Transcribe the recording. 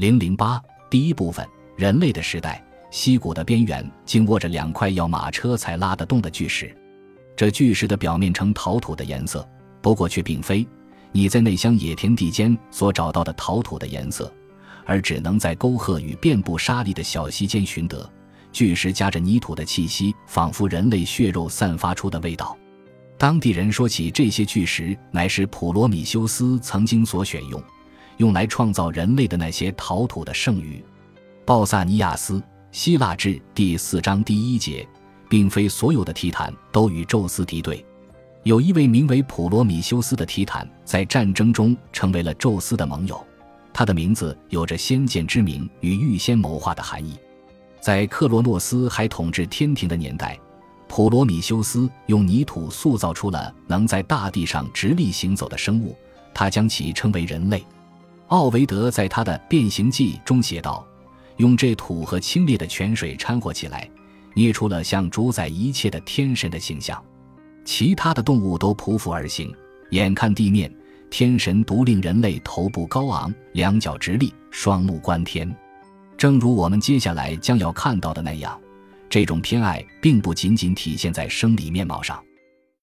零零八第一部分：人类的时代。溪谷的边缘紧握着两块要马车才拉得动的巨石，这巨石的表面呈陶土的颜色，不过却并非你在内乡野田地间所找到的陶土的颜色，而只能在沟壑与遍布沙砾的小溪间寻得。巨石夹着泥土的气息，仿佛人类血肉散发出的味道。当地人说起这些巨石，乃是普罗米修斯曾经所选用，用来创造人类的那些陶土的剩余。鲍萨尼亚斯，希腊志第四章第一节，并非所有的提坦都与宙斯敌对。有一位名为普罗米修斯的提坦，在战争中成为了宙斯的盟友。他的名字有着先见之明与预先谋划的含义。在克罗诺斯还统治天庭的年代，普罗米修斯用泥土塑造出了能在大地上直立行走的生物，他将其称为人类。奥维德在他的《变形记》中写道：“用这土和清冽的泉水掺和起来，捏出了像主宰一切的天神的形象。其他的动物都匍匐而行，眼看地面；天神独令人类头部高昂，两脚直立，双目观天。”正如我们接下来将要看到的那样，这种偏爱并不仅仅体现在生理面貌上。